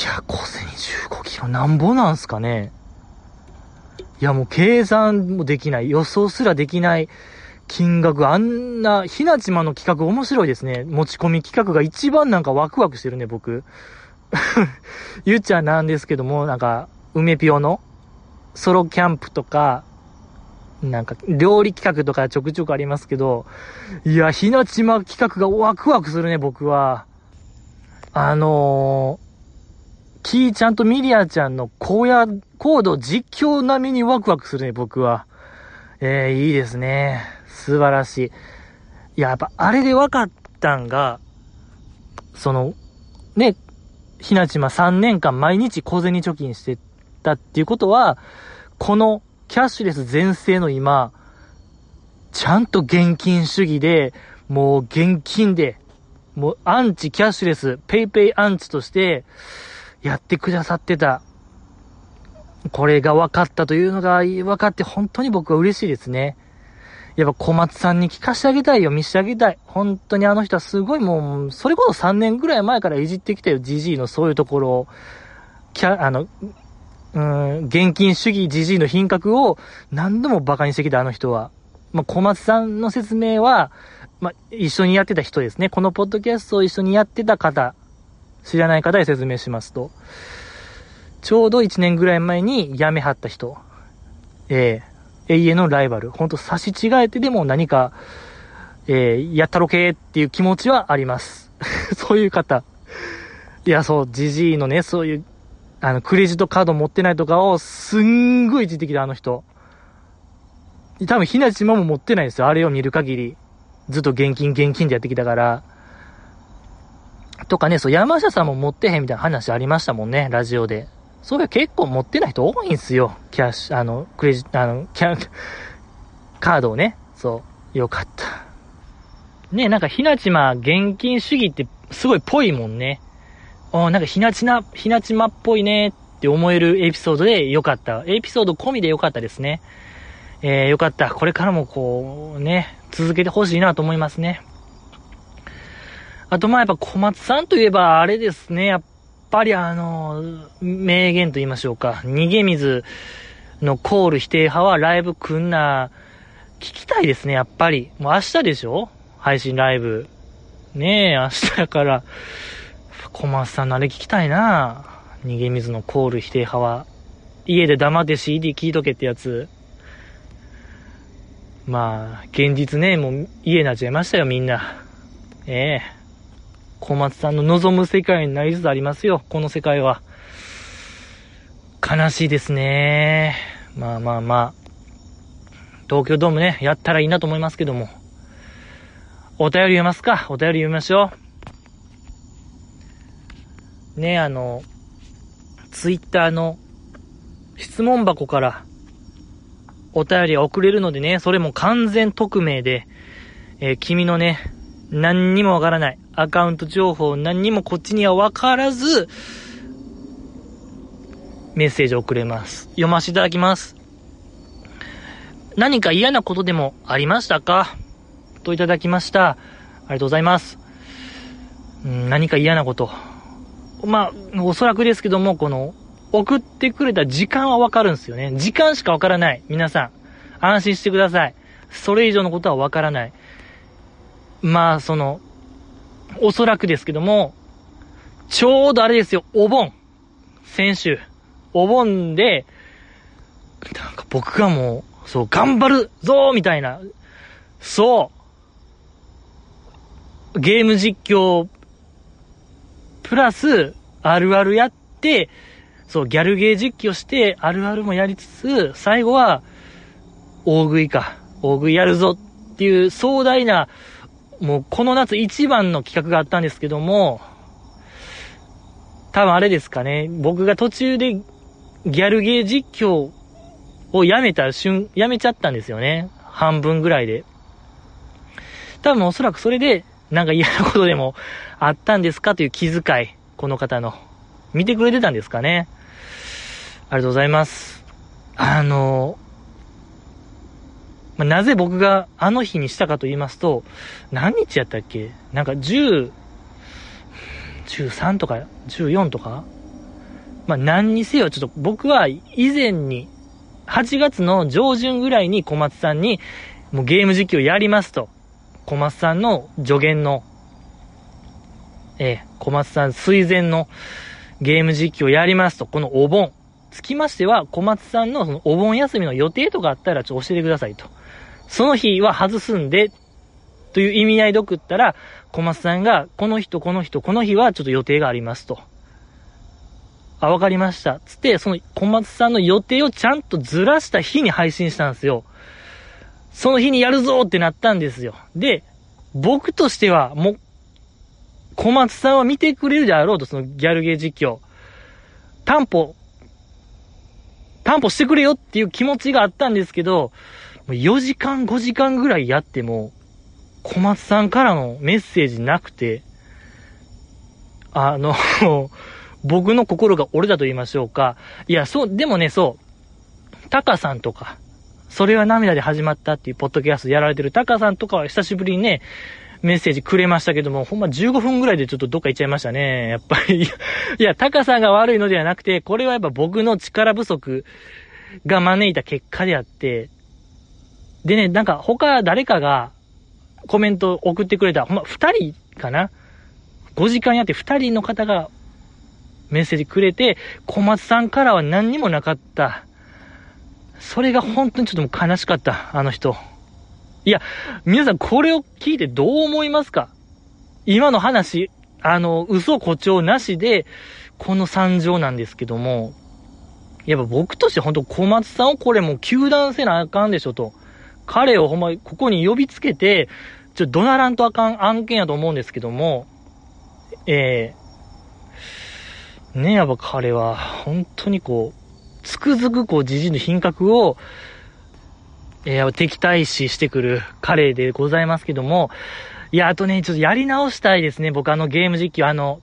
や、小銭15キロなんぼなんすかね。いや、もう計算もできない、予想すらできない金額、あんな、ひなちまの企画面白いですね。持ち込み企画が一番なんかワクワクしてるね、僕。ゆっちゃんなんですけども、なんか、梅ぴょのソロキャンプとか、なんか、料理企画とかちょくちょくありますけど、いや、ひなちま企画がワクワクするね、僕は。あのー、キーちゃんとミリアちゃんの荒野コード実況並みにワクワクするね、僕は。えー、いいですね。素晴らしい。いや、やっぱあれで分かったんが、その、ね、ひなちま3年間毎日小銭貯金してたっていうことは、このキャッシュレス全盛の今、ちゃんと現金主義で、もう現金で、もうアンチキャッシュレス、ペイペイアンチとしてやってくださってた。これが分かったというのが分かって本当に僕は嬉しいですね。やっぱ小松さんに聞かせてあげたいよ、見せてあげたい。本当にあの人はすごいもう、それこそ3年ぐらい前からいじってきたよ、ジジイのそういうところを。キャ、あの、うん、現金主義ジジイの品格を何度も馬鹿にしてきたあの人は。まあ、小松さんの説明は、まあ、一緒にやってた人ですね。このポッドキャストを一緒にやってた方、知らない方へ説明しますと、ちょうど1年ぐらい前に辞めはった人、えー、永遠のライバル、ほんと差し違えてでも何か、えー、やったろけっていう気持ちはあります。そういう方。いや、そう、ジジイのね、そういう、あの、クレジットカード持ってないとかを、すんごいいじってきた、あの人。多分、ひなちまも持ってないですよ。あれを見る限り。ずっと現金、現金でやってきたから。とかね、そう、山下さんも持ってへんみたいな話ありましたもんね、ラジオで。そうい、結構持ってない人多いんすよ。キャッシュ、あの、クレジット、あの、キャン、カードをね。そう。よかった。ねなんかひなちま現金主義ってすごいぽいもんね。おなんかひなちな、ひなちまっぽいねって思えるエピソードでよかった。エピソード込みでよかったですね。えー、よかった。これからもこう、ね、続けてほしいなと思いますね。あと、まあやっぱ小松さんといえば、あれですね、やっぱりあの、名言と言いましょうか。逃げ水のコール否定派はライブ来んな、聞きたいですね、やっぱり。もう明日でしょ？配信ライブ。ねえ、明日やから、小松さんのあれ聞きたいな逃げ水のコール否定派は。家で黙って CD 聞いとけってやつ。まあ、現実ね、もう家になっちゃいましたよ、みんな。ええ小松さんの望む世界になりつつありますよ、この世界は。悲しいですね。まあまあまあ。東京ドームね、やったらいいなと思いますけども。お便り読ますかお便り読みましょう。ねあの、ツイッターの質問箱からお便り送れるのでね、それも完全匿名で、えー、君のね、何にもわからない、アカウント情報何にもこっちにはわからず、メッセージを送れます。読ませていただきます。何か嫌なことでもありましたか？といただきました。ありがとうございます。ん、何か嫌なこと。まあ、おそらくですけども、この、送ってくれた時間はわかるんですよね。時間しかわからない。皆さん。安心してください。それ以上のことはわからない。まあ、その、おそらくですけども、ちょうどあれですよ、お盆。先週。お盆で、なんか僕がもう、そう、頑張るぞみたいな、そう、ゲーム実況、プラス、あるあるやって、そう、ギャルゲー実況して、あるあるもやりつつ、最後は、大食いか。大食いやるぞっていう壮大な、もうこの夏一番の企画があったんですけども、多分あれですかね。僕が途中でギャルゲー実況をやめた瞬、やめちゃったんですよね。半分ぐらいで。多分おそらくそれで、なんか嫌なことでもあったんですかという気遣い。この方の。見てくれてたんですかね。ありがとうございます。あの、まあ、なぜ僕があの日にしたかと言いますと、何日やったっけ？なんか10、13とか、14とか？まあ、何にせよ、ちょっと僕は以前に、8月の上旬ぐらいに小松さんに、もうゲーム実況やりますと。小松さんの助言の、ええ、小松さん推薦のゲーム実況やりますと。このお盆。つきましては、小松さんのそのお盆休みの予定とかあったらちょっと教えてくださいと。その日は外すんで、という意味合いで送ったら、小松さんが、この人、この人、この日はちょっと予定がありますと。あ、わかりました。つって、その小松さんの予定をちゃんとずらした日に配信したんですよ。その日にやるぞってなったんですよ。で、僕としては、もう、小松さんは見てくれるであろうと、そのギャルゲー実況。担保、担保してくれよっていう気持ちがあったんですけど、4時間、5時間ぐらいやっても、小松さんからのメッセージなくて、あの、僕の心が折れたと言いましょうか。いや、そう、でもね、そう、タカさんとか、それは涙で始まったっていうポッドキャストやられてるタカさんとかは久しぶりにね、メッセージくれましたけども、ほんま15分ぐらいでちょっとどっか行っちゃいましたね。やっぱり。いや、タカさんが悪いのではなくて、これはやっぱ僕の力不足が招いた結果であって、でね、なんか他誰かがコメント送ってくれた、ほんま2人かな ?5 時間やって2人の方がメッセージくれて、小松さんからは何にもなかった。それが本当にちょっと悲しかった、あの人。いや、皆さんこれを聞いてどう思いますか？今の話、あの、嘘誇張なしで、この惨状なんですけども、やっぱ僕として本当小松さんをこれもう休断せなあかんでしょと。彼をほんま、ここに呼びつけて、ちょっと怒鳴らんとあかん案件やと思うんですけども、ええー、ねやっぱ彼は、本当にこう、つくづくこう、じじの品格を、えー、敵対視してくる彼でございますけども、いや、あとね、ちょっとやり直したいですね、僕あのゲーム実況、あの、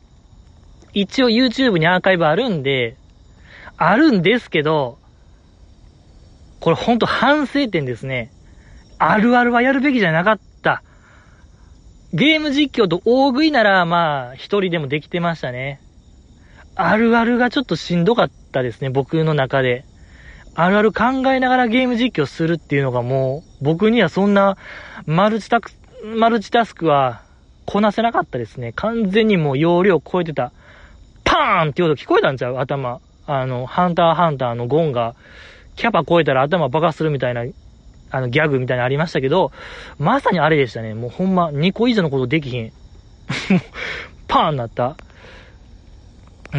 一応 YouTube にアーカイブあるんで、あるんですけど、これほんと反省点ですね。あるあるはやるべきじゃなかった。ゲーム実況と大食いなら、まあ、一人でもできてましたね。あるあるがちょっとしんどかったですね、僕の中で。あるある考えながらゲーム実況するっていうのがもう、僕にはそんな、マルチタク、マルチタスクは、こなせなかったですね。完全にもう容量超えてた。パーンって音聞こえたんちゃう？頭。あの、ハンターハンターのゴンが、キャパ超えたら頭爆発するみたいなあの、ギャグみたいなのありましたけど、まさにあれでしたね。もうほんま、2個以上のことできひん。パーンなった。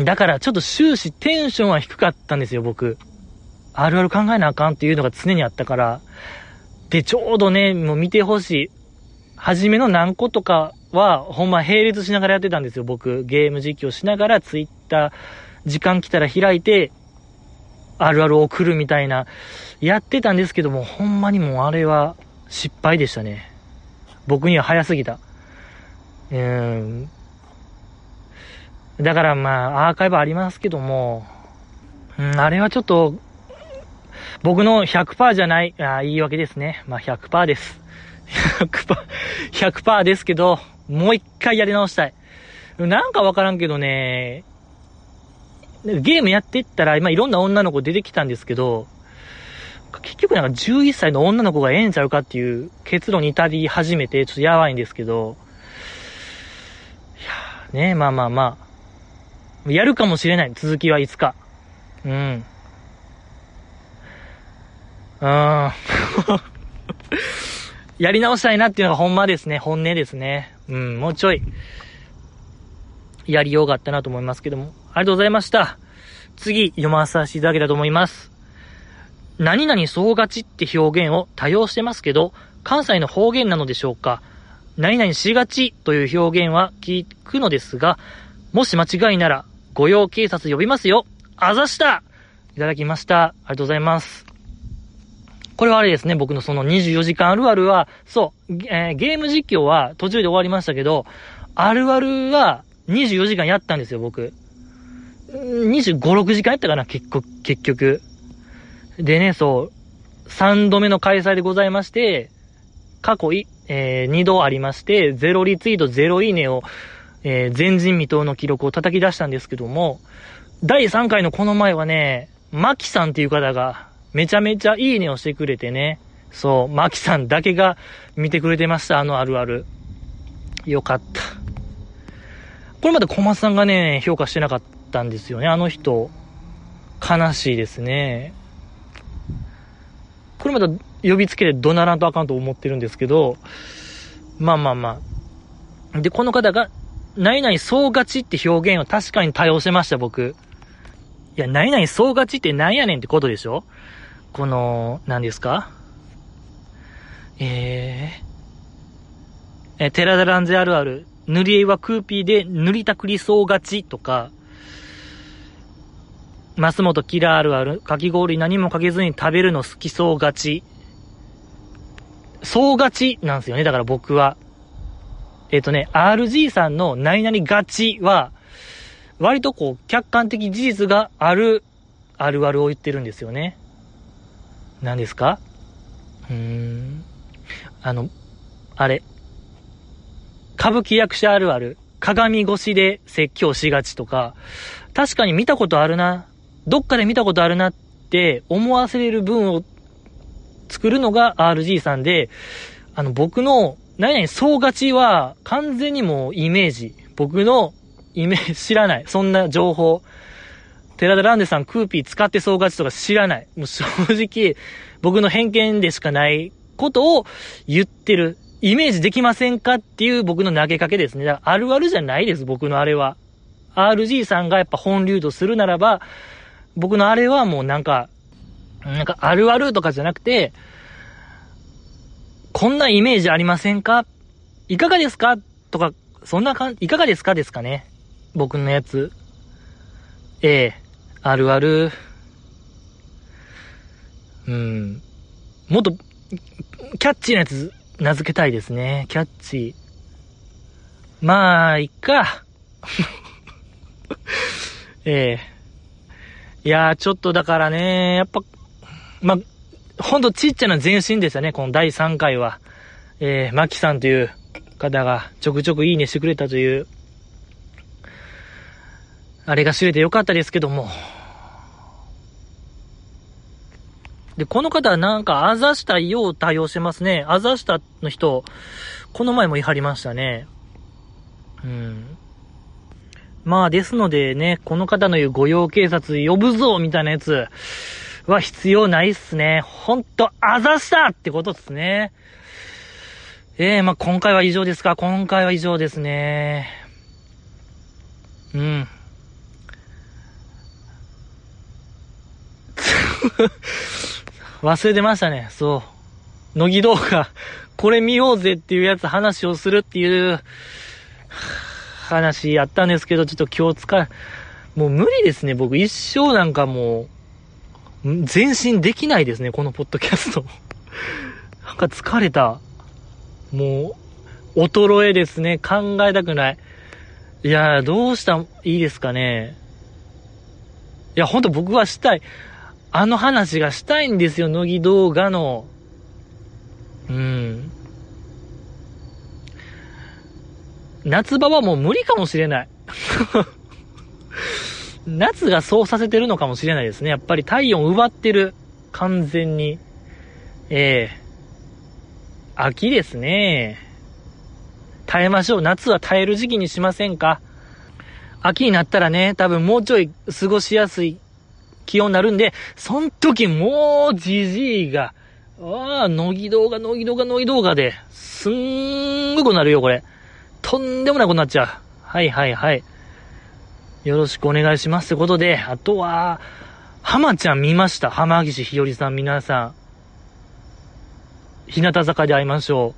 だから、ちょっと終始テンションは低かったんですよ、僕。あるある考えなあかんっていうのが常にあったから。で、ちょうどね、もう見てほしい。初めの何個とかは、ほんま並列しながらやってたんですよ、僕。ゲーム実況しながら、ツイッター、時間来たら開いて、あるある送るみたいな、やってたんですけども、ほんまにもうあれは失敗でしたね。僕には早すぎた。うん。だからまあ、アーカイブありますけども、うん、あれはちょっと、僕の100%じゃない、あ言い訳ですね。まあ100%です。100%、100%ですけど、もう一回やり直したい。なんかわからんけどね、ゲームやってったら、今いろんな女の子出てきたんですけど、結局なんか11歳の女の子がええんちゃうかっていう結論に至り始めて、ちょっとやばいんですけど、いやねまあまあまあ、やるかもしれない。続きはいつか。うん。うん。やり直したいなっていうのがほんまですね。本音ですね。うん、もうちょい、やりようがあったなと思いますけども。ありがとうございました。次、読まさせていただけたと思います。何々そうがちって表現を多用してますけど、関西の方言なのでしょうか何々しがちという表現は聞くのですが、もし間違いなら、御用警察呼びますよあざしたいただきました。ありがとうございます。これはあれですね、僕のその24時間あるあるは、そう、えー、ゲーム実況は途中で終わりましたけど、あるあるは24時間やったんですよ、僕。25、6時間やったかな、結局、結局。でね、そう、3度目の開催でございまして、過去い、えー、2度ありまして、0リツイート、0いいねを、えー、前人未到の記録を叩き出したんですけども、第3回のこの前はね、マキさんっていう方が、めちゃめちゃいいねをしてくれてね、そう、マキさんだけが見てくれてました、あのあるある。よかった。これまで小松さんがね、評価してなかったんですよね、あの人。悲しいですね。これまた呼びつけて怒鳴らんとあかんと思ってるんですけど、まあまあまあ。で、この方が、何々そうがちって表現を確かに多用してました、僕。いや、何々総勝ちって何やねんってことでしょこの、何ですかえー、え、テラダランゼあるある、塗り絵はクーピーで塗りたくり総勝ちとか、マスモトキラーあるある、かき氷何もかけずに食べるの好きそう勝ち。総勝ちなんですよね、だから僕は。えっ、とね、RG さんの何々勝ちは、割とこう、客観的事実がある、あるあるを言ってるんですよね。何ですか？うーん。あの、あれ。歌舞伎役者あるある。鏡越しで説教しがちとか、確かに見たことあるな。どっかで見たことあるなって思わせれる文を作るのが RG さんで、あの、僕の、何々総勝ちは完全にもうイメージ。僕のイメージ、知らない。そんな情報。寺田ランデさん、クーピー使って総勝ちとか知らない。もう正直、僕の偏見でしかないことを言ってる。イメージできませんかっていう僕の投げかけですね。だからあるあるじゃないです、僕のあれは。RG さんがやっぱ本流とするならば、僕のあれはもうなんか、なんかあるあるとかじゃなくて、こんなイメージありませんか？いかがですか？とか、そんなかん、いかがですかですかね？僕のやつ。ええ、あるある。うん。もっと、キャッチーなやつ、名付けたいですね。キャッチー。まあ、いっか。ええ。いやー、ちょっとだからね、やっぱ、ま、ほんとちっちゃな前進でしたね、この第3回は。えー、マキさんという方がちょくちょくいいねしてくれたというあれが知れてよかったですけども。で、この方はなんか、あざしたよう対応してますね。あざしたの人、この前も言い張りましたね。うん。まあ、ですのでね、この方の言う御用警察呼ぶぞみたいなやつは必要ないっすね。ほんと、あざしたってことっすね。ええー、まあ、今回は以上ですか今回は以上ですね。うん。忘れてましたね。そう。乃木動画、これ見ようぜっていうやつ話をするっていう話やったんですけど、ちょっと今日使う、もう無理ですね。僕一生なんかもう、前進できないですね、このポッドキャスト。なんか疲れた。もう、衰えですね。考えたくない。いやどうしたいいですかね。いや、ほんと僕はしたい。あの話がしたいんですよ、乃木動画の。うん。夏場はもう無理かもしれない。夏がそうさせてるのかもしれないですね。やっぱり体温奪ってる。完全に。ええー、秋ですね。耐えましょう。夏は耐える時期にしませんか？秋になったらね、多分もうちょい過ごしやすい気温になるんで、そん時もう、じじいが、ああ、乃木動画、乃木動画、乃木動画で、すんごくなるよ、これ。とんでもないことになっちゃう。はいはいはい。よろしくお願いしますってことで、あとは、浜ちゃん見ました浜岸ひよりさん、皆さん。日向坂で会いましょ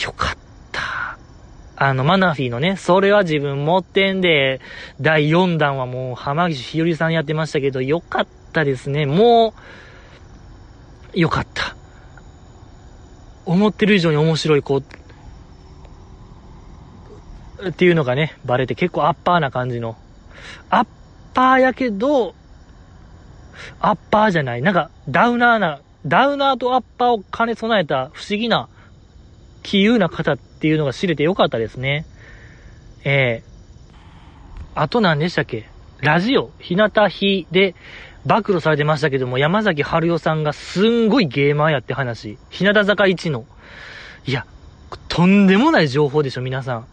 う。よかった。あの、マナフィーのね、それは自分持ってんで、第4弾はもう浜岸ひよりさんやってましたけど、よかったですね。もう、よかった。思ってる以上に面白い子、っていうのがね、バレて結構アッパーな感じの。アッパーやけど、アッパーじゃない。なんか、ダウナーな、ダウナーとアッパーを兼ね備えた不思議な、気優な方っていうのが知れてよかったですね。えー、あと何でしたっけ？ラジオ、日向日で暴露されてましたけども、山崎春代さんがすんごいゲーマーやって話。日向坂一の。いや、とんでもない情報でしょ、皆さん。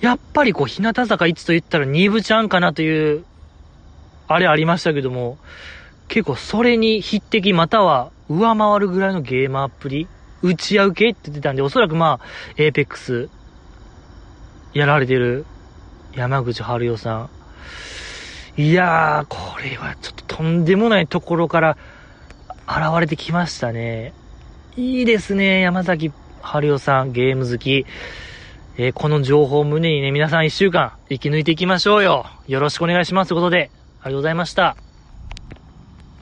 やっぱりこう、日向坂一と言ったらニーブちゃんかなという、あれありましたけども、結構それに匹敵または上回るぐらいのゲーマーっぷり。打ち合う系って言ってたんで、おそらくまあ、エーペックス、やられてる山口春代さん。いやー、これはちょっととんでもないところから現れてきましたね。いいですね、山崎春代さん、ゲーム好き。えー、この情報を胸にね、皆さん一週間生き抜いていきましょうよ。よろしくお願いしますということで、ありがとうございました。